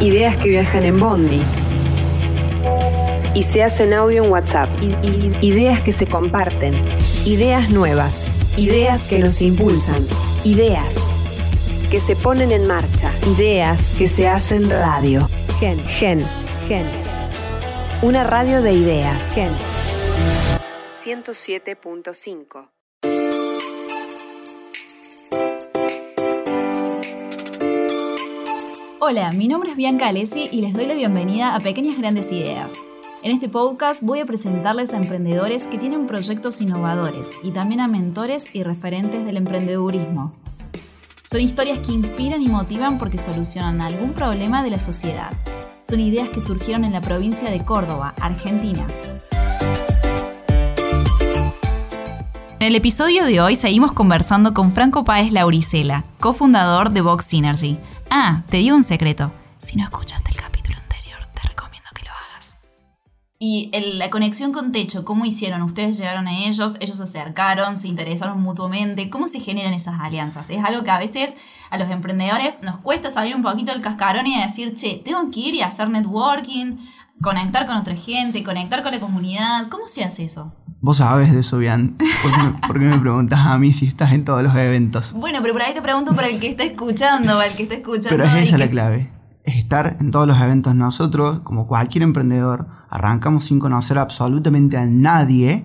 Ideas que viajan en Bondi. Y se hacen audio en WhatsApp. Ideas que se comparten. Ideas nuevas. Ideas que nos impulsan. Ideas que se ponen en marcha. Ideas que se hacen radio. Gen. Gen. Gen. Una radio de ideas. Gen. 107.5. Hola, mi nombre es Bianca Alessi y les doy la bienvenida a Pequeñas Grandes Ideas. En este podcast voy a presentarles a emprendedores que tienen proyectos innovadores y también a mentores y referentes del emprendedurismo. Son historias que inspiran y motivan porque solucionan algún problema de la sociedad. Son ideas que surgieron en la provincia de Córdoba, Argentina. En el episodio de hoy seguimos conversando con Franco Páez Lauricela, cofundador de Vox Synergy. Ah, te digo un secreto. Si no escuchaste el capítulo anterior, te recomiendo que lo hagas. Y la conexión con Techo, ¿cómo hicieron? ¿Ustedes llegaron a ellos? ¿Ellos se acercaron? ¿Se interesaron mutuamente? ¿Cómo se generan esas alianzas? Es algo que a veces a los emprendedores nos cuesta salir un poquito del cascarón y decir, che, tengo que ir y hacer networking, conectar con otra gente, conectar con la comunidad. ¿Cómo se hace eso? Vos sabes de eso, Bian. ¿Por qué, me, preguntas a mí si estás en todos los eventos? Bueno, pero por ahí te pregunto para el que está escuchando, para el que está escuchando. Pero es esa la clave. Es estar en todos los eventos. Nosotros, como cualquier emprendedor, arrancamos sin conocer absolutamente a nadie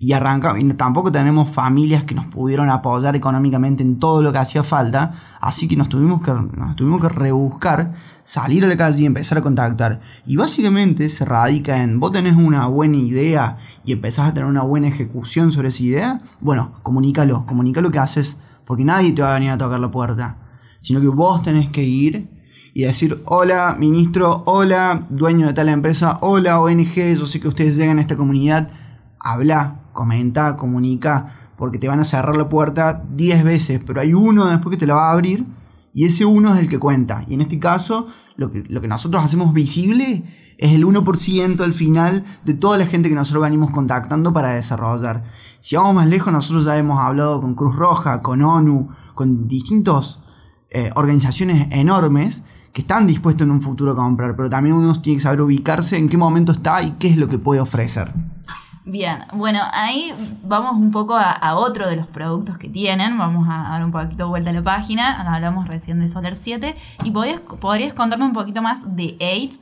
y arrancamos. Y tampoco tenemos familias que nos pudieron apoyar económicamente en todo lo que hacía falta. Así que nos tuvimos que, nos tuvimos que rebuscar salir a la calle y empezar a contactar. Y básicamente se radica en, vos tenés una buena idea y empezás a tener una buena ejecución sobre esa idea, bueno, comunícalo, comunícalo que haces, porque nadie te va a venir a tocar la puerta, sino que vos tenés que ir y decir, hola ministro, hola dueño de tal empresa, hola ONG, yo sé que ustedes llegan a esta comunidad, habla, comenta, comunica, porque te van a cerrar la puerta 10 veces, pero hay uno después que te la va a abrir y ese uno es el que cuenta. Y en este caso, lo que, nosotros hacemos visible es el 1% al final de toda la gente que nosotros venimos contactando para desarrollar. Si vamos más lejos, nosotros ya hemos hablado con Cruz Roja, con ONU, con distintas eh, organizaciones enormes que están dispuestos en un futuro a comprar, pero también uno tiene que saber ubicarse en qué momento está y qué es lo que puede ofrecer. Bien, bueno, ahí vamos un poco a, otro de los productos que tienen. Vamos a dar un poquito vuelta a la página. Hablamos recién de Solar 7. ¿Y podrías, podrías contarme un poquito más de 8?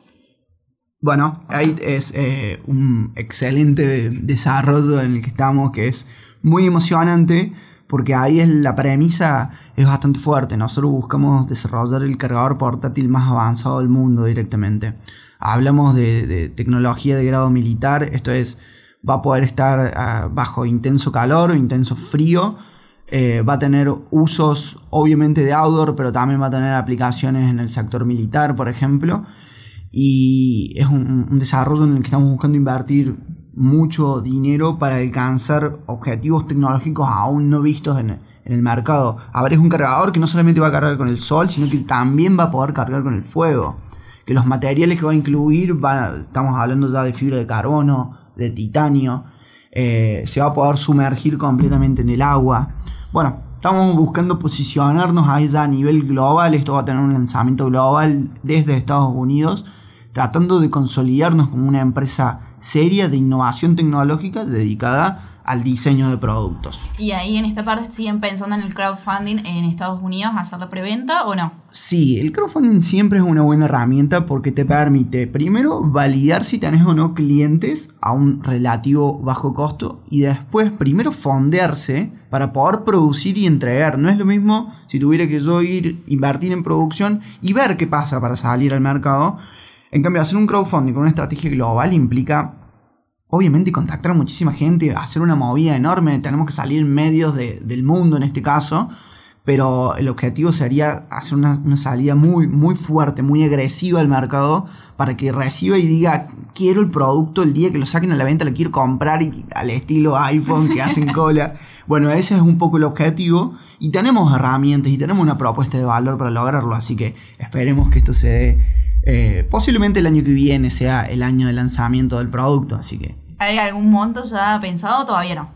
Bueno, 8 es eh, un excelente desarrollo en el que estamos, que es muy emocionante, porque ahí es la premisa es bastante fuerte. Nosotros buscamos desarrollar el cargador portátil más avanzado del mundo directamente. Hablamos de, de tecnología de grado militar, esto es va a poder estar ah, bajo intenso calor o intenso frío. Eh, va a tener usos obviamente de outdoor, pero también va a tener aplicaciones en el sector militar, por ejemplo. Y es un, desarrollo en el que estamos buscando invertir mucho dinero para alcanzar objetivos tecnológicos aún no vistos en, el mercado. A ver, es un cargador que no solamente va a cargar con el sol, sino que también va a poder cargar con el fuego. Que los materiales que va a incluir, estamos hablando ya de fibra de carbono, de titanio, eh, se va a poder sumergir completamente en el agua. Bueno, estamos buscando posicionarnos ahí ya a nivel global, esto va a tener un lanzamiento global desde Estados Unidos, tratando de consolidarnos como una empresa seria de innovación tecnológica dedicada al diseño de productos. ¿Y ahí en esta parte siguen pensando en el crowdfunding en Estados Unidos, hacer la preventa o no? Sí, el crowdfunding siempre es una buena herramienta porque te permite primero validar si tenés o no clientes a un relativo bajo costo y después primero fondearse para poder producir y entregar. No es lo mismo si tuviera que yo ir, invertir en producción y ver qué pasa para salir al mercado. En cambio, hacer un crowdfunding con una estrategia global implica obviamente contactar a muchísima gente, hacer una movida enorme, tenemos que salir en medios del mundo en este caso, pero el objetivo sería hacer una, salida muy, muy fuerte, muy agresiva al mercado para que reciba y diga, quiero el producto el día que lo saquen a la venta, lo quiero comprar y, al estilo iPhone que hacen cola. Bueno, ese es un poco el objetivo y tenemos herramientas y tenemos una propuesta de valor para lograrlo, así que esperemos que esto se dé eh, posiblemente el año que viene sea el año de lanzamiento del producto, así que... ¿Hay algún monto ya pensado o todavía no?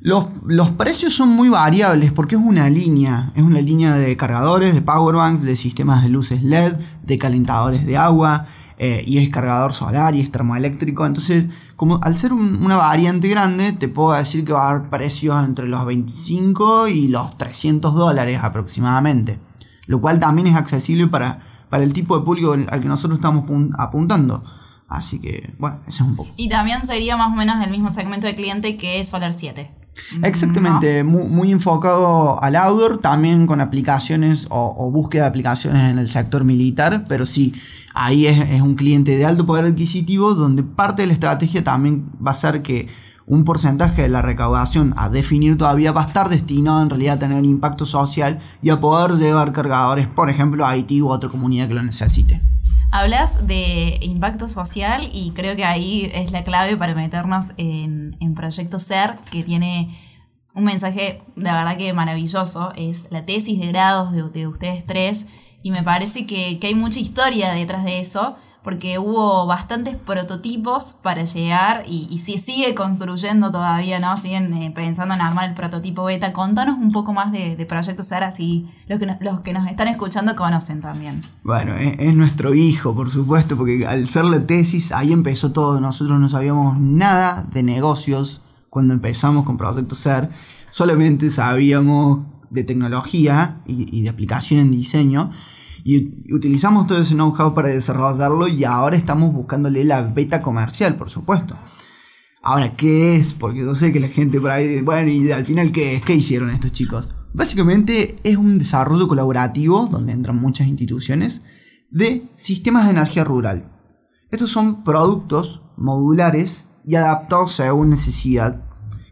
Los, los, precios son muy variables porque es una línea, es una línea de cargadores, de powerbanks, de sistemas de luces LED, de calentadores de agua, eh, y es cargador solar y es termoeléctrico. Entonces, como al ser una variante grande, te puedo decir que va a haber precios entre los 25 y los 300 dólares aproximadamente. Lo cual también es accesible para, para el tipo de público al que nosotros estamos apuntando. Así que, bueno, ese es un poco. Y también sería más o menos el mismo segmento de cliente que Solar 7. Exactamente, muy, enfocado al outdoor, también con aplicaciones o, búsqueda de aplicaciones en el sector militar, pero sí, ahí es, un cliente de alto poder adquisitivo donde parte de la estrategia también va a ser que un porcentaje de la recaudación a definir todavía va a estar destinado en realidad a tener impacto social y a poder llevar cargadores, por ejemplo, a Haití u otra comunidad que lo necesite. Hablas de impacto social y creo que ahí es la clave para meternos en, en Proyecto SER, que tiene un mensaje, la verdad que maravilloso, es la tesis de grados de, ustedes tres, y me parece que, que hay mucha historia detrás de eso porque hubo bastantes prototipos para llegar y, y se sigue construyendo todavía, ¿no? Siguen eh, pensando en armar el prototipo beta. Contanos un poco más de, Proyecto Sara, así los que, los que nos están escuchando conocen también. Bueno, es, nuestro hijo, por supuesto, porque al ser la tesis, ahí empezó todo. Nosotros no sabíamos nada de negocios cuando empezamos con Proyecto Ser. Solamente sabíamos de tecnología y de aplicación en diseño y utilizamos todo ese know-how para desarrollarlo y ahora estamos buscándole la beta comercial, por supuesto. Ahora, ¿qué es? Porque yo sé que la gente por ahí, bueno, y al final, ¿qué? ¿Qué hicieron estos chicos? Básicamente es un desarrollo colaborativo, donde entran muchas instituciones, de sistemas de energía rural. Estos son productos modulares y adaptados según necesidad,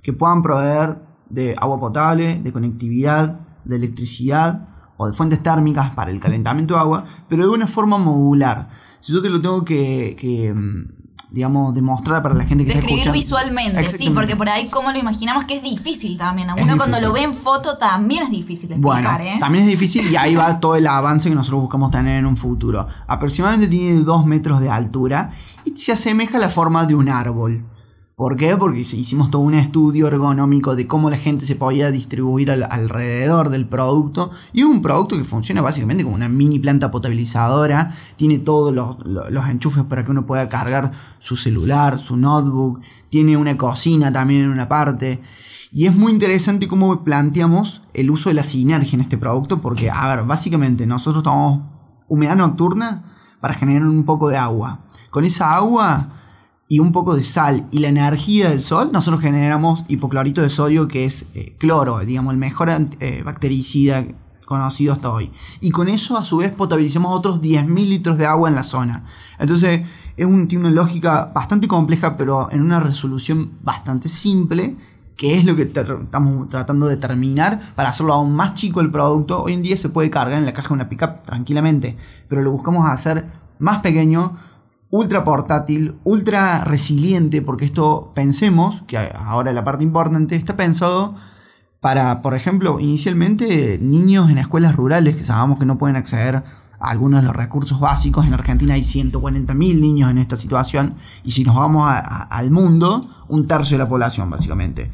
que puedan proveer de agua potable, de conectividad, de electricidad, o de fuentes térmicas para el calentamiento de agua, pero de una forma modular. Si yo te lo tengo que, mm, digamos, demostrar para la gente que Describir está escuchando. visualmente, sí, porque por ahí como lo imaginamos que es difícil también. Uno cuando lo ve en foto también es difícil de explicar, bueno, ¿eh? También es difícil y ahí va todo el avance que nosotros buscamos tener en un futuro. Aproximadamente tiene 2 metros de altura y se asemeja a la forma de un árbol. ¿Por qué? Porque hicimos todo un estudio ergonómico de cómo la gente se podía distribuir alrededor del producto. Y es un producto que funciona básicamente como una mini planta potabilizadora. Tiene todos los, enchufes para que uno pueda cargar su celular, su notebook. Tiene una cocina también en una parte. Y es muy interesante cómo planteamos el uso de la sinergia en este producto. Porque, a ver, básicamente nosotros tomamos humedad nocturna para generar un poco de agua. Con esa agua y un poco de sal y la energía del sol, nosotros generamos hipoclorito de sodio que es eh, cloro, digamos, el mejor eh, bactericida conocido hasta hoy. Y con eso a su vez potabilizamos otros 10.000 litros de agua en la zona. Entonces es un, tiene una lógica bastante compleja pero en una resolución bastante simple que es lo que estamos tratando de terminar para hacerlo aún más chico el producto. Hoy en día se puede cargar en la caja de una pickup tranquilamente, pero lo buscamos hacer más pequeño ultra portátil, ultra resiliente, porque esto pensemos, que ahora la parte importante, está pensado para, por ejemplo, inicialmente niños en escuelas rurales que sabemos que no pueden acceder a algunos de los recursos básicos. En Argentina hay 140.000 niños en esta situación y si nos vamos al mundo, un tercio de la población básicamente.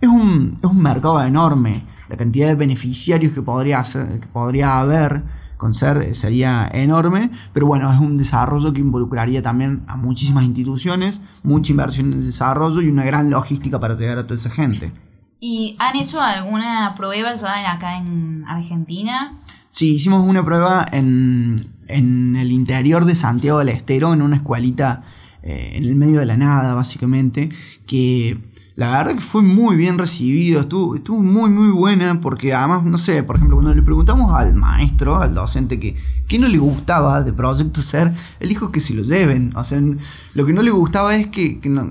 Es un, es un mercado enorme, la cantidad de beneficiarios que podría, que podría haber con ser eh, sería enorme, pero bueno, es un desarrollo que involucraría también a muchísimas instituciones, mucha inversión en desarrollo y una gran logística para llegar a toda esa gente. ¿Y han hecho alguna prueba ya acá en Argentina? Sí, hicimos una prueba en, en el interior de Santiago del Estero, en una escuelita eh, en el medio de la nada, básicamente, que la verdad que fue muy bien recibido, estuvo, estuvo muy muy buena porque además, no sé, por ejemplo, cuando le preguntamos al maestro, al docente que qué no le gustaba de Proyecto Ser, él dijo que se lo lleven, o sea, lo que no le gustaba es que, no,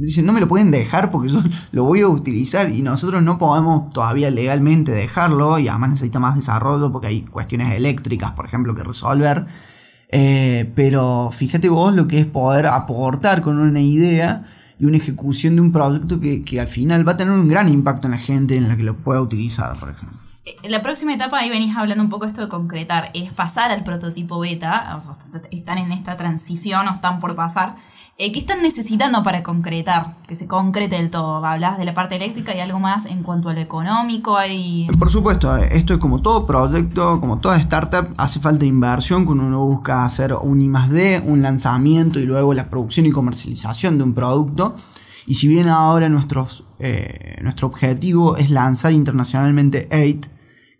dicen, no me lo pueden dejar porque yo lo voy a utilizar y nosotros no podemos todavía legalmente dejarlo y además necesita más desarrollo porque hay cuestiones eléctricas, por ejemplo, que resolver. Eh, pero fíjate vos lo que es poder aportar con una idea y una ejecución de un proyecto que, que, al final va a tener un gran impacto en la gente en la que lo pueda utilizar, por ejemplo. Eh, la próxima etapa, ahí venís hablando un poco esto de concretar, es pasar al prototipo beta, o sea, están en esta transición o están por pasar. Eh, ¿Qué están necesitando para concretar? Que se concrete del todo. Hablas de la parte eléctrica y algo más en cuanto a lo económico. Hay... Por supuesto, esto es como todo proyecto, como toda startup, hace falta inversión cuando uno busca hacer un I D, un lanzamiento y luego la producción y comercialización de un producto. Y si bien ahora nuestros, eh, nuestro objetivo es lanzar internacionalmente 8,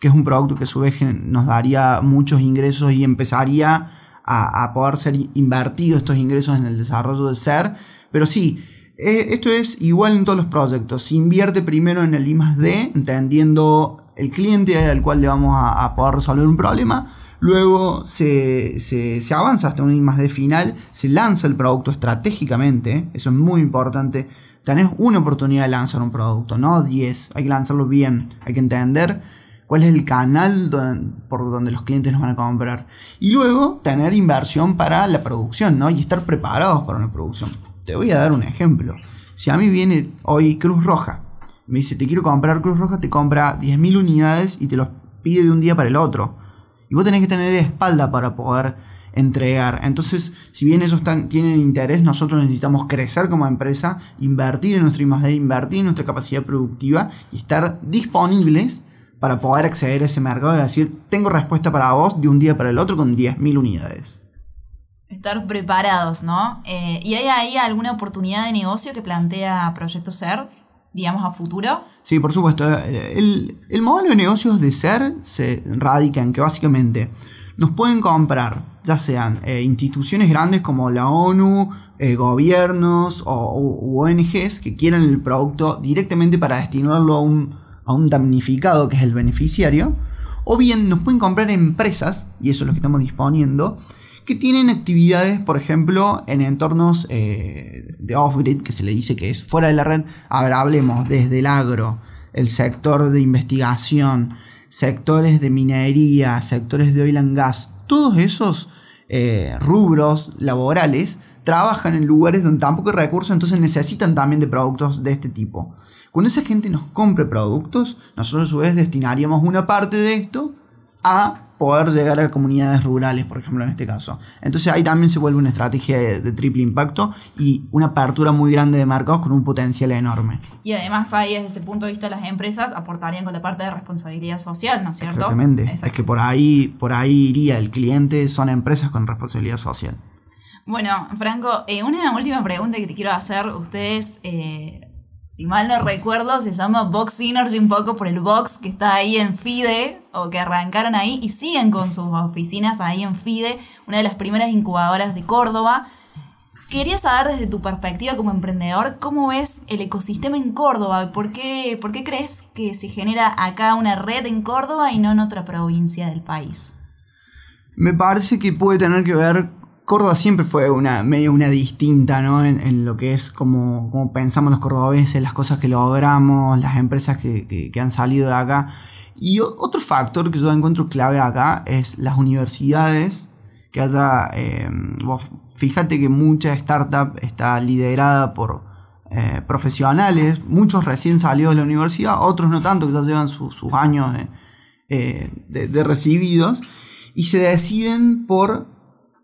que es un producto que a su vez nos daría muchos ingresos y empezaría a, poder ser invertidos estos ingresos en el desarrollo de ser. Pero sí, eh, esto es igual en todos los proyectos. Se invierte primero en el I D, entendiendo el cliente al cual le vamos a, poder resolver un problema. Luego se, se, avanza hasta un I D final, se lanza el producto estratégicamente, eso es muy importante. Tenés una oportunidad de lanzar un producto, no 10, hay que lanzarlo bien, hay que entender cuál es el canal por donde los clientes nos van a comprar. Y luego tener inversión para la producción, ¿no? Y estar preparados para una producción. Te voy a dar un ejemplo. Si a mí viene hoy Cruz Roja, me dice, te quiero comprar Cruz Roja, te compra 10.000 unidades y te los pide de un día para el otro. Y vos tenés que tener espalda para poder entregar. Entonces, si bien ellos tienen interés, nosotros necesitamos crecer como empresa, invertir en nuestra imagen, invertir en nuestra capacidad productiva y estar disponibles para poder acceder a ese mercado y decir, tengo respuesta para vos de un día para el otro con 10.000 unidades. Estar preparados, ¿no? Eh, ¿Y hay ahí alguna oportunidad de negocio que plantea Proyecto Ser, digamos, a futuro? Sí, por supuesto. El, modelo de negocios de Ser se radica en que básicamente nos pueden comprar, ya sean eh, instituciones grandes como la ONU, eh, gobiernos o ONGs que quieran el producto directamente para destinarlo a un a un damnificado que es el beneficiario, o bien nos pueden comprar empresas, y eso es lo que estamos disponiendo, que tienen actividades, por ejemplo, en entornos eh, de off-grid, que se le dice que es fuera de la red. Ahora hablemos desde el agro, el sector de investigación, sectores de minería, sectores de oil and gas, todos esos eh, rubros laborales trabajan en lugares donde tampoco hay recursos, entonces necesitan también de productos de este tipo. Cuando esa gente nos compre productos, nosotros a su vez destinaríamos una parte de esto a poder llegar a comunidades rurales, por ejemplo, en este caso. Entonces ahí también se vuelve una estrategia de, triple impacto y una apertura muy grande de mercados con un potencial enorme. Y además ahí desde ese punto de vista las empresas aportarían con la parte de responsabilidad social, ¿no es cierto? Exactamente. Es que por ahí, por ahí iría el cliente, son empresas con responsabilidad social. Bueno, Franco, eh, una última pregunta que te quiero hacer. Ustedes eh, si mal no recuerdo, se llama Box Synergy un poco por el box que está ahí en FIDE, o que arrancaron ahí y siguen con sus oficinas ahí en FIDE, una de las primeras incubadoras de Córdoba. Quería saber desde tu perspectiva como emprendedor, ¿cómo ves el ecosistema en Córdoba? ¿Por qué, ¿Por qué crees que se genera acá una red en Córdoba y no en otra provincia del país? Me parece que puede tener que ver Córdoba siempre fue una medio una distinta, ¿no? En, lo que es como, pensamos los cordobeses, las cosas que logramos, las empresas que, han salido de acá. Y otro factor que yo encuentro clave acá es las universidades que haya. Eh, fíjate que mucha startup está liderada por eh, profesionales, muchos recién salidos de la universidad, otros no tanto, que ya llevan sus años eh, de recibidos, y se deciden por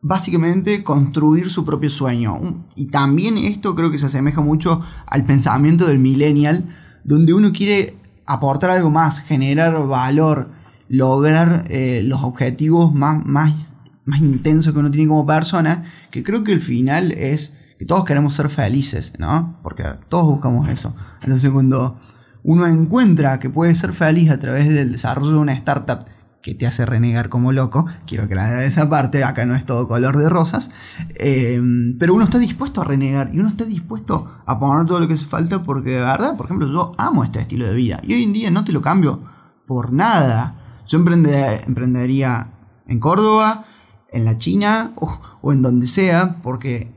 básicamente construir su propio sueño. Y también esto creo que se asemeja mucho al pensamiento del millennial, donde uno quiere aportar algo más, generar valor, lograr eh, los objetivos más, más, más intensos que uno tiene como persona, que creo que el final es que todos queremos ser felices, ¿no? Porque todos buscamos eso. Entonces cuando uno encuentra que puede ser feliz a través del desarrollo de una startup que te hace renegar como loco. Quiero que la de esa parte, acá no es todo color de rosas. Eh, pero uno está dispuesto a renegar y uno está dispuesto a poner todo lo que hace falta porque de verdad, por ejemplo, yo amo este estilo de vida y hoy en día no te lo cambio por nada. Yo emprendería en Córdoba, en la China o, o en donde sea porque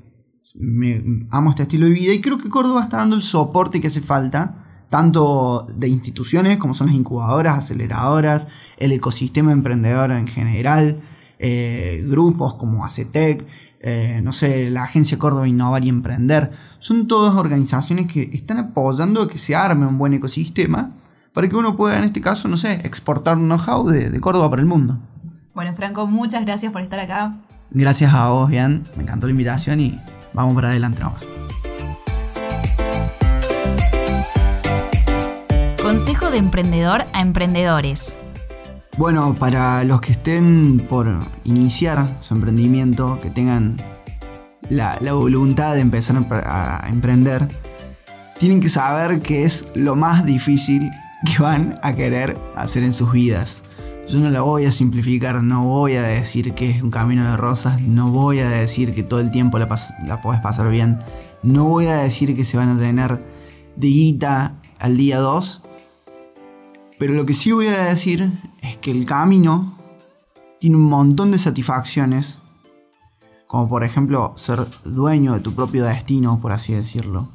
me amo este estilo de vida y creo que Córdoba está dando el soporte que hace falta tanto de instituciones como son las incubadoras, aceleradoras, el ecosistema emprendedor en general, eh, grupos como ACETEC, eh, no sé, la Agencia Córdoba Innovar y Emprender, son todas organizaciones que están apoyando a que se arme un buen ecosistema para que uno pueda, en este caso, no sé, exportar un know-how de, de Córdoba para el mundo. Bueno, Franco, muchas gracias por estar acá. Gracias a vos, Bian. Me encantó la invitación y vamos para adelante nomás. Consejo de emprendedor a emprendedores. Bueno, para los que estén por iniciar su emprendimiento, que tengan la, voluntad de empezar a emprender, tienen que saber que es lo más difícil que van a querer hacer en sus vidas. Yo no la voy a simplificar, no voy a decir que es un camino de rosas, no voy a decir que todo el tiempo la, puedes pasar bien, no voy a decir que se van a llenar de guita al día 2, pero lo que sí voy a decir es que el camino tiene un montón de satisfacciones, como por ejemplo ser dueño de tu propio destino, por así decirlo,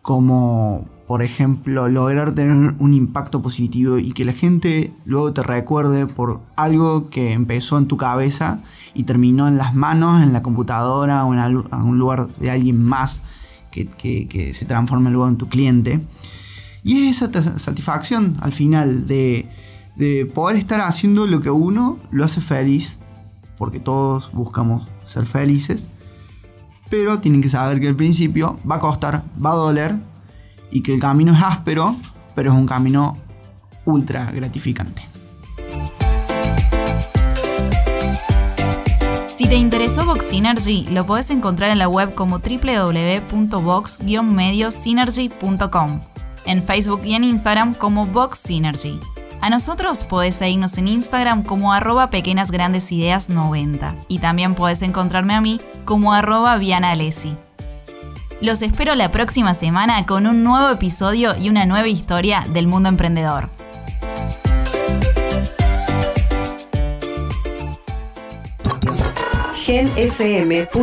como por ejemplo, lograr tener un impacto positivo y que la gente luego te recuerde por algo que empezó en tu cabeza y terminó en las manos, en la computadora o en un lugar de alguien más que, se transforme luego en tu cliente. Y es esa satisfacción al final de, de poder estar haciendo lo que uno lo hace feliz, porque todos buscamos ser felices, pero tienen que saber que al principio va a costar, va a doler, y que el camino es áspero, pero es un camino ultra gratificante. Si te interesó Vox Synergy, lo puedes encontrar en la web como www.vox-mediosynergy.com, en Facebook y en Instagram como Vox Synergy. A nosotros podés seguirnos en Instagram como arroba pequeñas grandes ideas 90 y también puedes encontrarme a mí como arroba vianalesi. Los espero la próxima semana con un nuevo episodio y una nueva historia del mundo emprendedor. genfm.com.ar